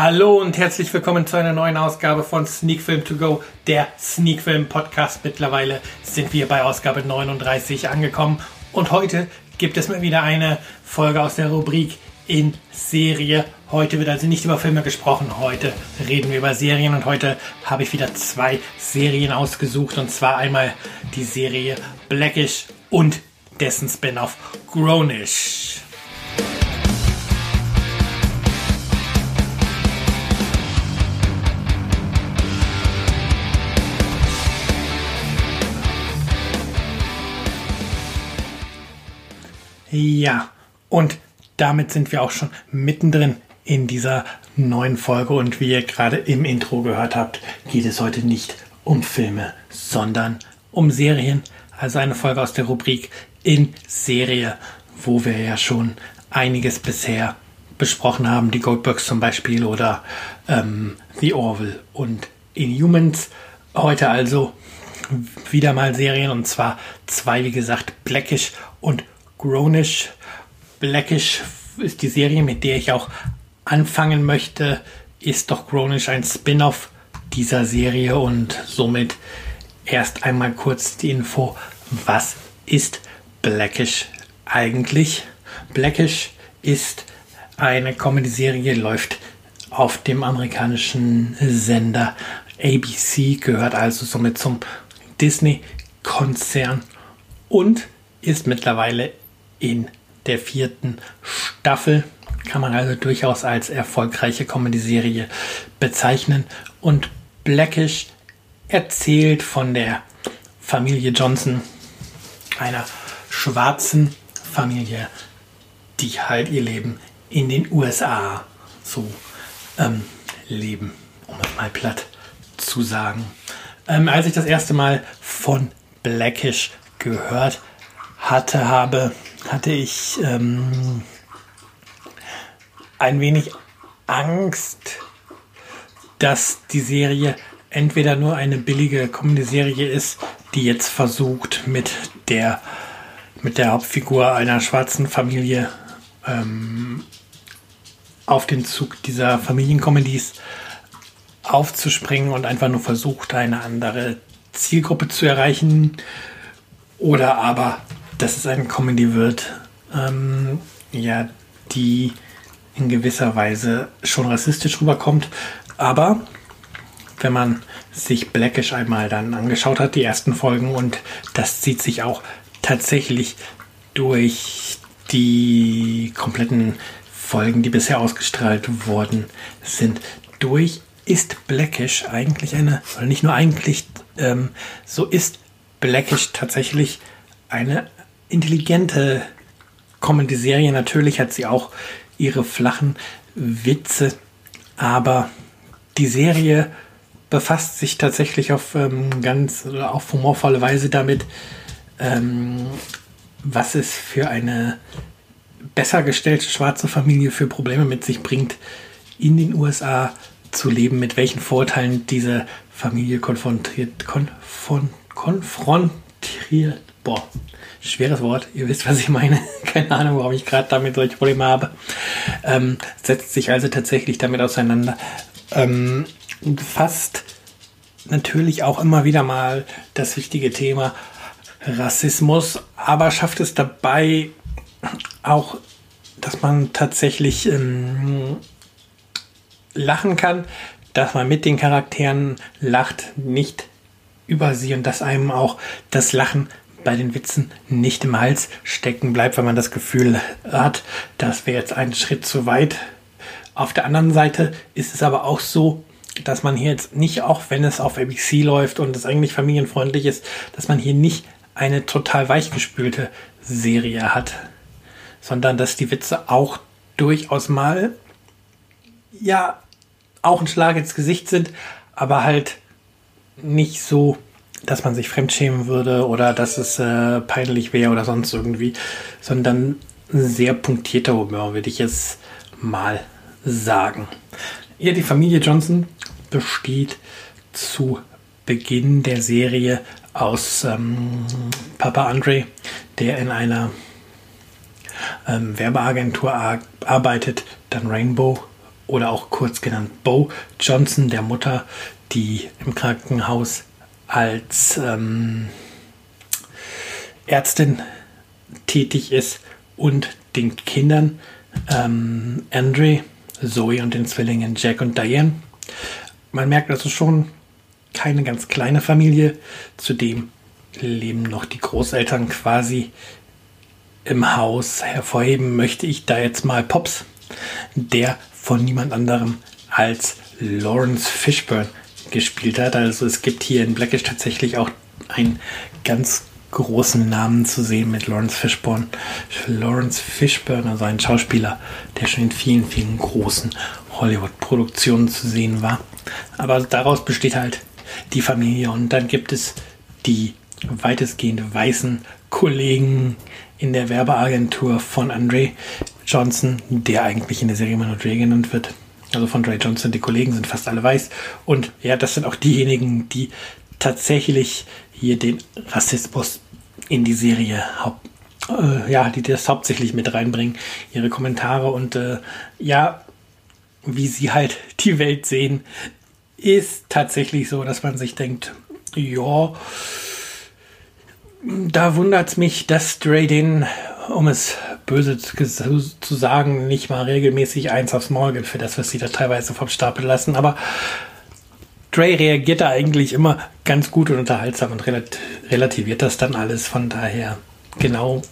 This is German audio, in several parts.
Hallo und herzlich willkommen zu einer neuen Ausgabe von Sneak Film To Go, der Sneak Film Podcast. Mittlerweile sind wir bei Ausgabe 39 angekommen und heute gibt es mal wieder eine Folge aus der Rubrik in Serie. Heute wird also nicht über Filme gesprochen, heute reden wir über Serien und heute habe ich wieder zwei Serien ausgesucht und zwar einmal die Serie Blackish und dessen Spin-off Grownish. Ja, und damit sind wir auch schon mittendrin in dieser neuen Folge und wie ihr gerade im Intro gehört habt, geht es heute nicht um Filme, sondern um Serien. Also eine Folge aus der Rubrik in Serie, wo wir ja schon einiges bisher besprochen haben. Die Goldbergs zum Beispiel oder ähm, The Orville und Inhumans. Heute also wieder mal Serien und zwar zwei, wie gesagt, Blackish und Grownish. Blackish ist die Serie, mit der ich auch anfangen möchte. Ist doch Grownish ein Spin-off dieser Serie und somit erst einmal kurz die Info, was ist Blackish eigentlich? Blackish ist eine Comedy-Serie, läuft auf dem amerikanischen Sender ABC, gehört also somit zum Disney-Konzern und ist mittlerweile in der vierten Staffel. Kann man also durchaus als erfolgreiche Comedy-Serie bezeichnen. Und Blackish erzählt von der Familie Johnson, einer schwarzen Familie, die halt ihr Leben in den USA so ähm, leben, um es mal platt zu sagen. Ähm, als ich das erste Mal von Blackish gehört hatte, habe, hatte ich ähm, ein wenig Angst, dass die Serie entweder nur eine billige Comedy-Serie ist, die jetzt versucht, mit der, mit der Hauptfigur einer schwarzen Familie ähm, auf den Zug dieser Familiencomedies aufzuspringen und einfach nur versucht, eine andere Zielgruppe zu erreichen. Oder aber dass es eine Comedy wird, ähm, ja, die in gewisser Weise schon rassistisch rüberkommt. Aber wenn man sich Blackish einmal dann angeschaut hat, die ersten Folgen, und das zieht sich auch tatsächlich durch die kompletten Folgen, die bisher ausgestrahlt worden sind, durch, ist Blackish eigentlich eine, oder nicht nur eigentlich, ähm, so ist Blackish tatsächlich eine intelligente Comedy-Serie. Natürlich hat sie auch ihre flachen Witze, aber die Serie befasst sich tatsächlich auf ähm, ganz auf humorvolle Weise damit, ähm, was es für eine besser gestellte schwarze Familie für Probleme mit sich bringt, in den USA zu leben, mit welchen Vorteilen diese Familie konfrontiert, konfron, konfrontiert, boah, schweres Wort, ihr wisst, was ich meine. Keine Ahnung, warum ich gerade damit solche Probleme habe. Ähm, setzt sich also tatsächlich damit auseinander. Ähm, fasst natürlich auch immer wieder mal das wichtige Thema Rassismus, aber schafft es dabei auch, dass man tatsächlich ähm, lachen kann, dass man mit den Charakteren lacht, nicht über sie und dass einem auch das Lachen bei den Witzen nicht im Hals stecken bleibt, wenn man das Gefühl hat, das wäre jetzt ein Schritt zu weit. Auf der anderen Seite ist es aber auch so, dass man hier jetzt nicht, auch wenn es auf ABC läuft und es eigentlich familienfreundlich ist, dass man hier nicht eine total weichgespülte Serie hat, sondern dass die Witze auch durchaus mal, ja, auch ein Schlag ins Gesicht sind, aber halt nicht so dass man sich fremdschämen würde oder dass es äh, peinlich wäre oder sonst irgendwie, sondern sehr punktierter Humor, würde ich jetzt mal sagen. Ja, die Familie Johnson besteht zu Beginn der Serie aus ähm, Papa Andre, der in einer ähm, Werbeagentur ar arbeitet, dann Rainbow oder auch kurz genannt Bo Johnson, der Mutter, die im Krankenhaus als ähm, Ärztin tätig ist und den Kindern ähm, Andre, Zoe und den Zwillingen Jack und Diane. Man merkt also schon keine ganz kleine Familie. Zudem leben noch die Großeltern quasi im Haus. Hervorheben möchte ich da jetzt mal Pops, der von niemand anderem als Lawrence Fishburne gespielt hat. Also es gibt hier in Blackish tatsächlich auch einen ganz großen Namen zu sehen mit Lawrence Fishburne. Lawrence Fishburne, also ein Schauspieler, der schon in vielen, vielen großen Hollywood-Produktionen zu sehen war. Aber daraus besteht halt die Familie und dann gibt es die weitestgehend weißen Kollegen in der Werbeagentur von Andre Johnson, der eigentlich in der Serie immer nur Dre genannt wird. Also von Dre Johnson, die Kollegen sind fast alle weiß. Und ja, das sind auch diejenigen, die tatsächlich hier den Rassismus in die Serie haupt, äh, ja, die das hauptsächlich mit reinbringen, ihre Kommentare und äh, ja, wie sie halt die Welt sehen, ist tatsächlich so, dass man sich denkt, ja, da wundert es mich, dass Dre den, um es böse zu sagen, nicht mal regelmäßig eins aufs Maul gibt für das, was sie da teilweise vom Stapel lassen. Aber Dre reagiert da eigentlich immer ganz gut und unterhaltsam und relativiert das dann alles. Von daher, genau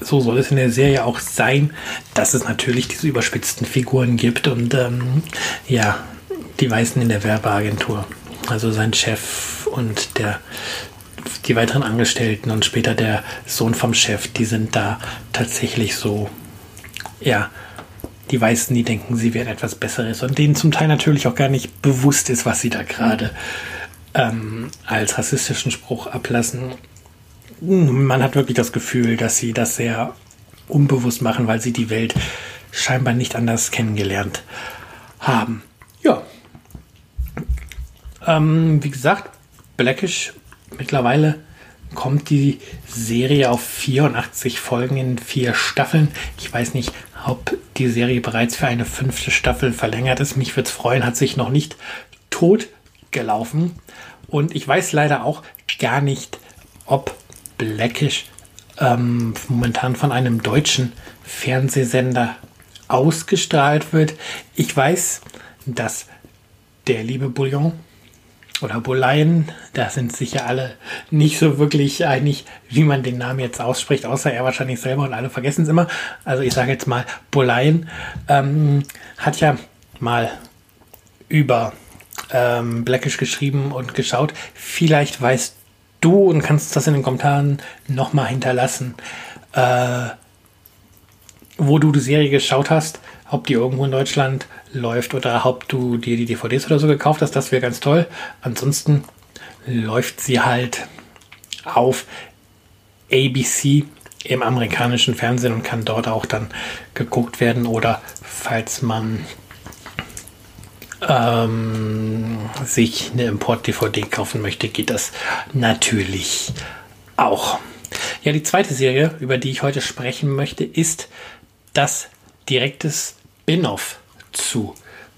so soll es in der Serie auch sein, dass es natürlich diese überspitzten Figuren gibt und ähm, ja, die Weißen in der Werbeagentur. Also sein Chef und der die weiteren Angestellten und später der Sohn vom Chef, die sind da tatsächlich so, ja, die Weißen, die denken, sie wären etwas Besseres und denen zum Teil natürlich auch gar nicht bewusst ist, was sie da gerade ähm, als rassistischen Spruch ablassen. Man hat wirklich das Gefühl, dass sie das sehr unbewusst machen, weil sie die Welt scheinbar nicht anders kennengelernt haben. Ja. Ähm, wie gesagt, Blackish mittlerweile kommt die Serie auf 84 Folgen in vier Staffeln. Ich weiß nicht, ob die Serie bereits für eine fünfte Staffel verlängert ist. Mich würde es freuen, hat sich noch nicht tot gelaufen. Und ich weiß leider auch gar nicht, ob Blackish ähm, momentan von einem deutschen Fernsehsender ausgestrahlt wird. Ich weiß, dass der liebe Bouillon oder Boleyn, da sind sicher alle nicht so wirklich einig, wie man den Namen jetzt ausspricht, außer er wahrscheinlich selber und alle vergessen es immer. Also ich sage jetzt mal, Boleyn ähm, hat ja mal über ähm, Blackish geschrieben und geschaut. Vielleicht weißt du und kannst das in den Kommentaren nochmal hinterlassen, äh, wo du die Serie geschaut hast ob die irgendwo in Deutschland läuft oder ob du dir die DVDs oder so gekauft hast, das wäre ganz toll. Ansonsten läuft sie halt auf ABC im amerikanischen Fernsehen und kann dort auch dann geguckt werden oder falls man ähm, sich eine Import-DVD kaufen möchte, geht das natürlich auch. Ja, die zweite Serie, über die ich heute sprechen möchte, ist das direktes Spin-off zu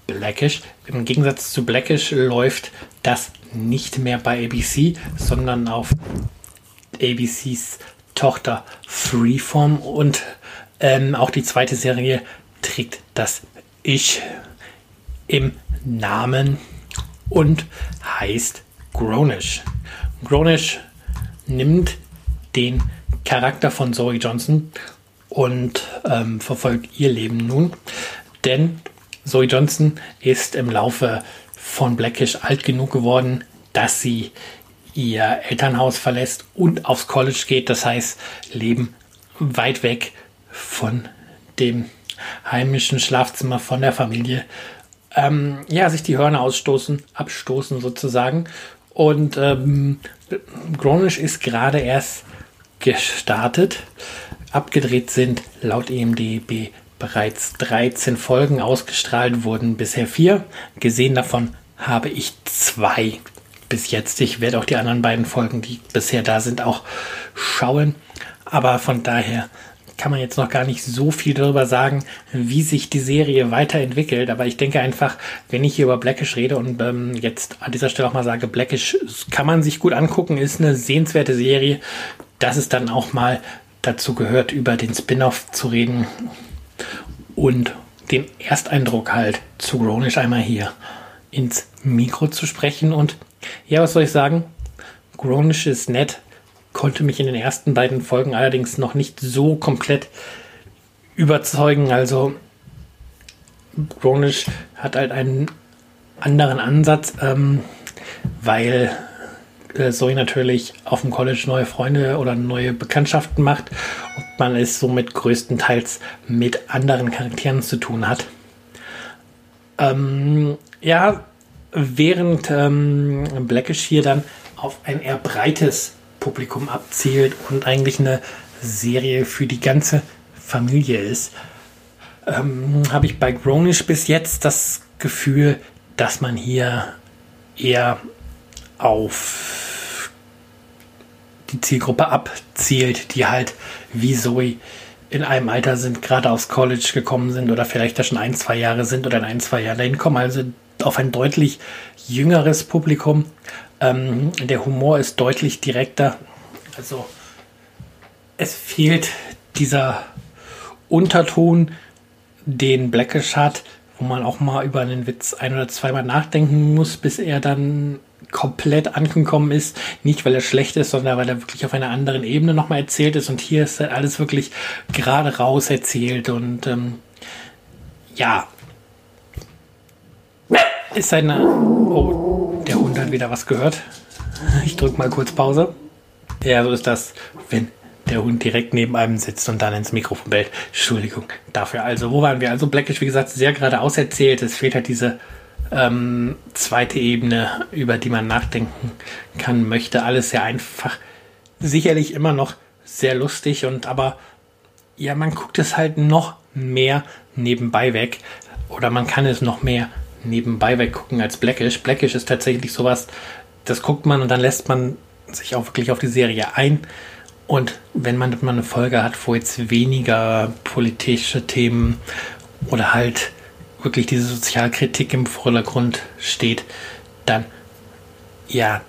Blackish. Im Gegensatz zu Blackish läuft das nicht mehr bei ABC, sondern auf ABCs Tochter Freeform und ähm, auch die zweite Serie trägt das Ich im Namen und heißt Grownish. Grownish nimmt den Charakter von Zoe Johnson und ähm, verfolgt ihr Leben nun. Denn Zoe Johnson ist im Laufe von Blackish alt genug geworden, dass sie ihr Elternhaus verlässt und aufs College geht. Das heißt, Leben weit weg von dem heimischen Schlafzimmer von der Familie. Ähm, ja, sich die Hörner ausstoßen, abstoßen sozusagen. Und ähm, Grownish ist gerade erst gestartet. Abgedreht sind laut EMDB bereits 13 Folgen ausgestrahlt, wurden bisher vier. Gesehen davon habe ich zwei bis jetzt. Ich werde auch die anderen beiden Folgen, die bisher da sind, auch schauen. Aber von daher kann man jetzt noch gar nicht so viel darüber sagen, wie sich die Serie weiterentwickelt. Aber ich denke einfach, wenn ich hier über Blackish rede und ähm, jetzt an dieser Stelle auch mal sage, Blackish kann man sich gut angucken, ist eine sehenswerte Serie, dass es dann auch mal dazu gehört, über den Spin-off zu reden und den Ersteindruck halt zu Grownish einmal hier ins Mikro zu sprechen. Und ja, was soll ich sagen? Grownish ist nett, konnte mich in den ersten beiden Folgen allerdings noch nicht so komplett überzeugen. Also Grownish hat halt einen anderen Ansatz, ähm, weil äh, Zoe natürlich auf dem College neue Freunde oder neue Bekanntschaften macht und man es somit größtenteils mit anderen Charakteren zu tun hat. Ähm, ja, während ähm, Blackish hier dann auf ein eher breites Publikum abzielt und eigentlich eine Serie für die ganze Familie ist, ähm, habe ich bei Grownish bis jetzt das Gefühl, dass man hier eher auf die Zielgruppe abzielt, die halt wie Zoe in einem Alter sind, gerade aus College gekommen sind oder vielleicht da schon ein, zwei Jahre sind oder in ein, zwei Jahren dahin kommen. Also auf ein deutlich jüngeres Publikum. Ähm, der Humor ist deutlich direkter. Also es fehlt dieser Unterton, den Blackish hat, wo man auch mal über einen Witz ein oder zweimal nachdenken muss, bis er dann komplett angekommen ist. Nicht, weil er schlecht ist, sondern weil er wirklich auf einer anderen Ebene nochmal erzählt ist. Und hier ist halt alles wirklich gerade raus erzählt. Und ähm, ja, ist eine... Oh, der Hund hat wieder was gehört. Ich drücke mal kurz Pause. Ja, so ist das, wenn der Hund direkt neben einem sitzt und dann ins Mikrofon bellt. Entschuldigung dafür. Also, wo waren wir? Also, Blackish, wie gesagt, sehr geradeaus erzählt. Es fehlt halt diese ähm, zweite Ebene, über die man nachdenken kann, möchte. Alles sehr einfach. Sicherlich immer noch sehr lustig und aber ja, man guckt es halt noch mehr nebenbei weg. Oder man kann es noch mehr nebenbei weggucken als Blackish. Blackish ist tatsächlich sowas, das guckt man und dann lässt man sich auch wirklich auf die Serie ein. Und wenn man mal eine Folge hat, wo jetzt weniger politische Themen oder halt wirklich diese Sozialkritik im Vordergrund steht, dann ja,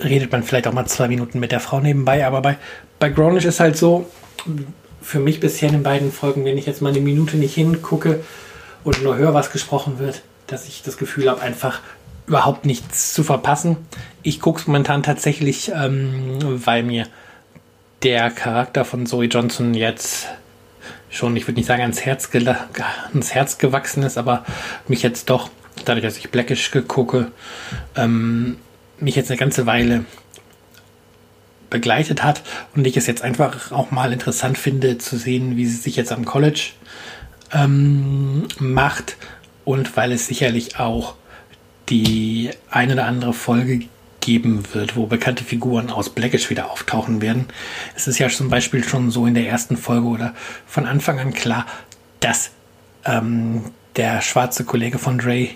redet man vielleicht auch mal zwei Minuten mit der Frau nebenbei. Aber bei, bei Grownish ist halt so, für mich bisher in den beiden Folgen, wenn ich jetzt mal eine Minute nicht hingucke und nur höre, was gesprochen wird, dass ich das Gefühl habe, einfach überhaupt nichts zu verpassen. Ich gucke es momentan tatsächlich, ähm, weil mir der Charakter von Zoe Johnson jetzt schon, ich würde nicht sagen, ans Herz, ans Herz gewachsen ist, aber mich jetzt doch, dadurch, dass ich Blackish gucke, ähm, mich jetzt eine ganze Weile begleitet hat und ich es jetzt einfach auch mal interessant finde zu sehen, wie sie sich jetzt am College ähm, macht und weil es sicherlich auch die eine oder andere Folge geben wird, wo bekannte Figuren aus Blackish wieder auftauchen werden. Es ist ja zum Beispiel schon so in der ersten Folge oder von Anfang an klar, dass ähm, der schwarze Kollege von Dre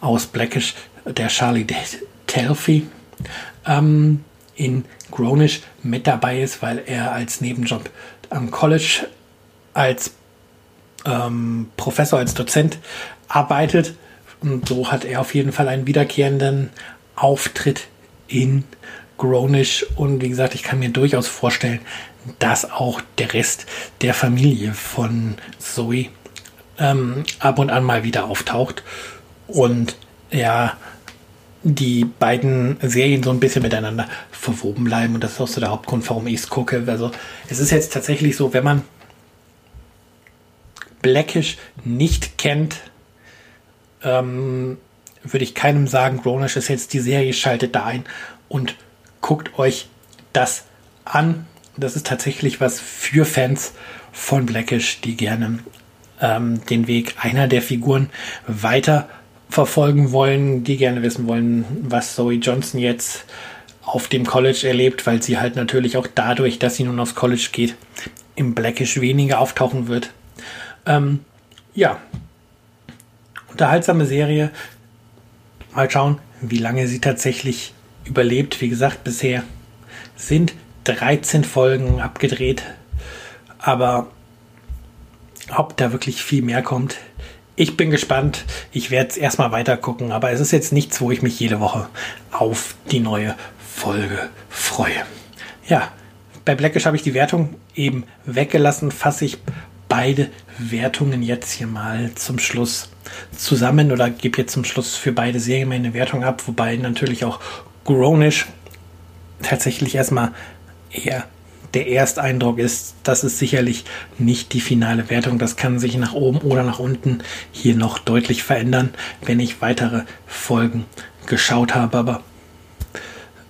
aus Blackish, der Charlie Telfy, ähm, in Grownish mit dabei ist, weil er als Nebenjob am College als ähm, Professor, als Dozent arbeitet und so hat er auf jeden Fall einen wiederkehrenden Auftritt in Grownish. Und wie gesagt, ich kann mir durchaus vorstellen, dass auch der Rest der Familie von Zoe ähm, ab und an mal wieder auftaucht. Und ja, die beiden Serien so ein bisschen miteinander verwoben bleiben. Und das ist auch so der Hauptgrund, warum ich es gucke. Also es ist jetzt tatsächlich so, wenn man Blackish nicht kennt, ähm, würde ich keinem sagen, Grownish ist jetzt die Serie, schaltet da ein und guckt euch das an. Das ist tatsächlich was für Fans von Blackish, die gerne ähm, den Weg einer der Figuren weiter verfolgen wollen, die gerne wissen wollen, was Zoe Johnson jetzt auf dem College erlebt, weil sie halt natürlich auch dadurch, dass sie nun aufs College geht, im Blackish weniger auftauchen wird. Ähm, ja, unterhaltsame Serie. Mal schauen, wie lange sie tatsächlich überlebt. Wie gesagt, bisher sind 13 Folgen abgedreht. Aber ob da wirklich viel mehr kommt, ich bin gespannt. Ich werde es erstmal weiter gucken, aber es ist jetzt nichts, wo ich mich jede Woche auf die neue Folge freue. Ja, bei Blackish habe ich die Wertung eben weggelassen, fasse ich beide Wertungen jetzt hier mal zum Schluss zusammen oder gebe jetzt zum Schluss für beide Serien meine Wertung ab, wobei natürlich auch Grownish tatsächlich erstmal eher der Ersteindruck ist, das ist sicherlich nicht die finale Wertung. Das kann sich nach oben oder nach unten hier noch deutlich verändern, wenn ich weitere Folgen geschaut habe. Aber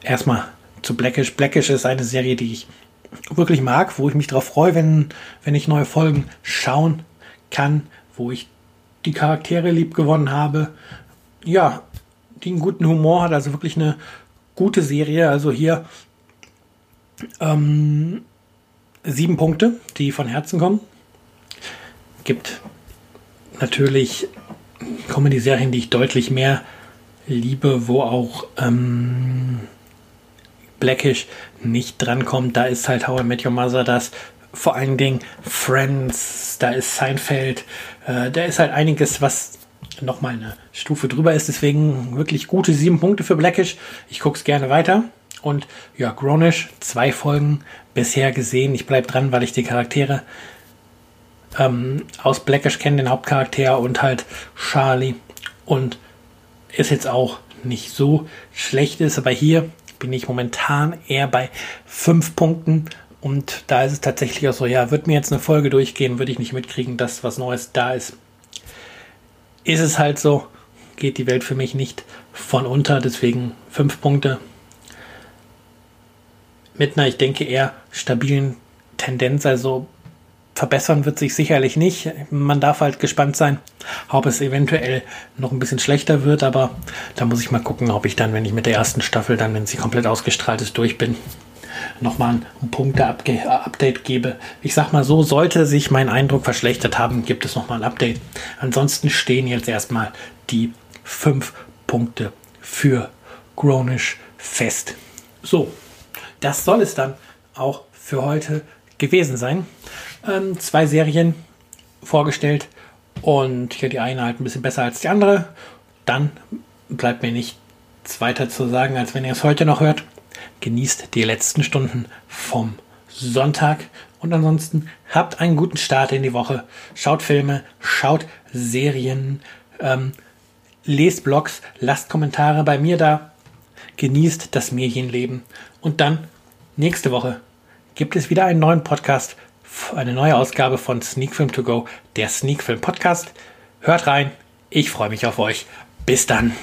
erstmal zu Blackish. Blackish ist eine Serie, die ich wirklich mag, wo ich mich darauf freue, wenn, wenn ich neue Folgen schauen kann, wo ich die Charaktere lieb gewonnen habe. Ja, die einen guten Humor hat, also wirklich eine gute Serie. Also hier ähm, sieben Punkte, die von Herzen kommen. Gibt natürlich Comedy-Serien, die ich deutlich mehr liebe, wo auch ähm, Blackish nicht drankommt. Da ist halt How I Met Your Mother das. Vor allen Dingen Friends, da ist Seinfeld. Äh, da ist halt einiges, was nochmal eine Stufe drüber ist. Deswegen wirklich gute sieben Punkte für Blackish. Ich gucke es gerne weiter. Und ja, Grownish, zwei Folgen bisher gesehen. Ich bleibe dran, weil ich die Charaktere ähm, aus Blackish kenne, den Hauptcharakter und halt Charlie. Und ist jetzt auch nicht so schlecht ist, aber hier bin ich momentan eher bei fünf Punkten. Und da ist es tatsächlich auch so, ja, wird mir jetzt eine Folge durchgehen, würde ich nicht mitkriegen, dass was Neues da ist. Ist es halt so, geht die Welt für mich nicht von unter, deswegen fünf Punkte mit einer, ich denke, eher stabilen Tendenz. Also verbessern wird sich sicherlich nicht. Man darf halt gespannt sein, ob es eventuell noch ein bisschen schlechter wird, aber da muss ich mal gucken, ob ich dann, wenn ich mit der ersten Staffel dann, wenn sie komplett ausgestrahlt ist, durch bin, nochmal ein Punkte-Update gebe. Ich sag mal so, sollte sich mein Eindruck verschlechtert haben, gibt es nochmal ein Update. Ansonsten stehen jetzt erstmal die fünf Punkte für Grownish fest. So, das soll es dann auch für heute gewesen sein. Ähm, zwei Serien vorgestellt und ja, die eine halt ein bisschen besser als die andere. Dann bleibt mir nichts weiter zu sagen, als wenn ihr es heute noch hört. Genießt die letzten Stunden vom Sonntag und ansonsten habt einen guten Start in die Woche. Schaut Filme, schaut Serien, ähm, lest Blogs, lasst Kommentare bei mir da genießt das Medienleben. Und dann nächste Woche gibt es wieder einen neuen Podcast, eine neue Ausgabe von Sneak Film To Go, der Sneak Film Podcast. Hört rein, ich freue mich auf euch. Bis dann.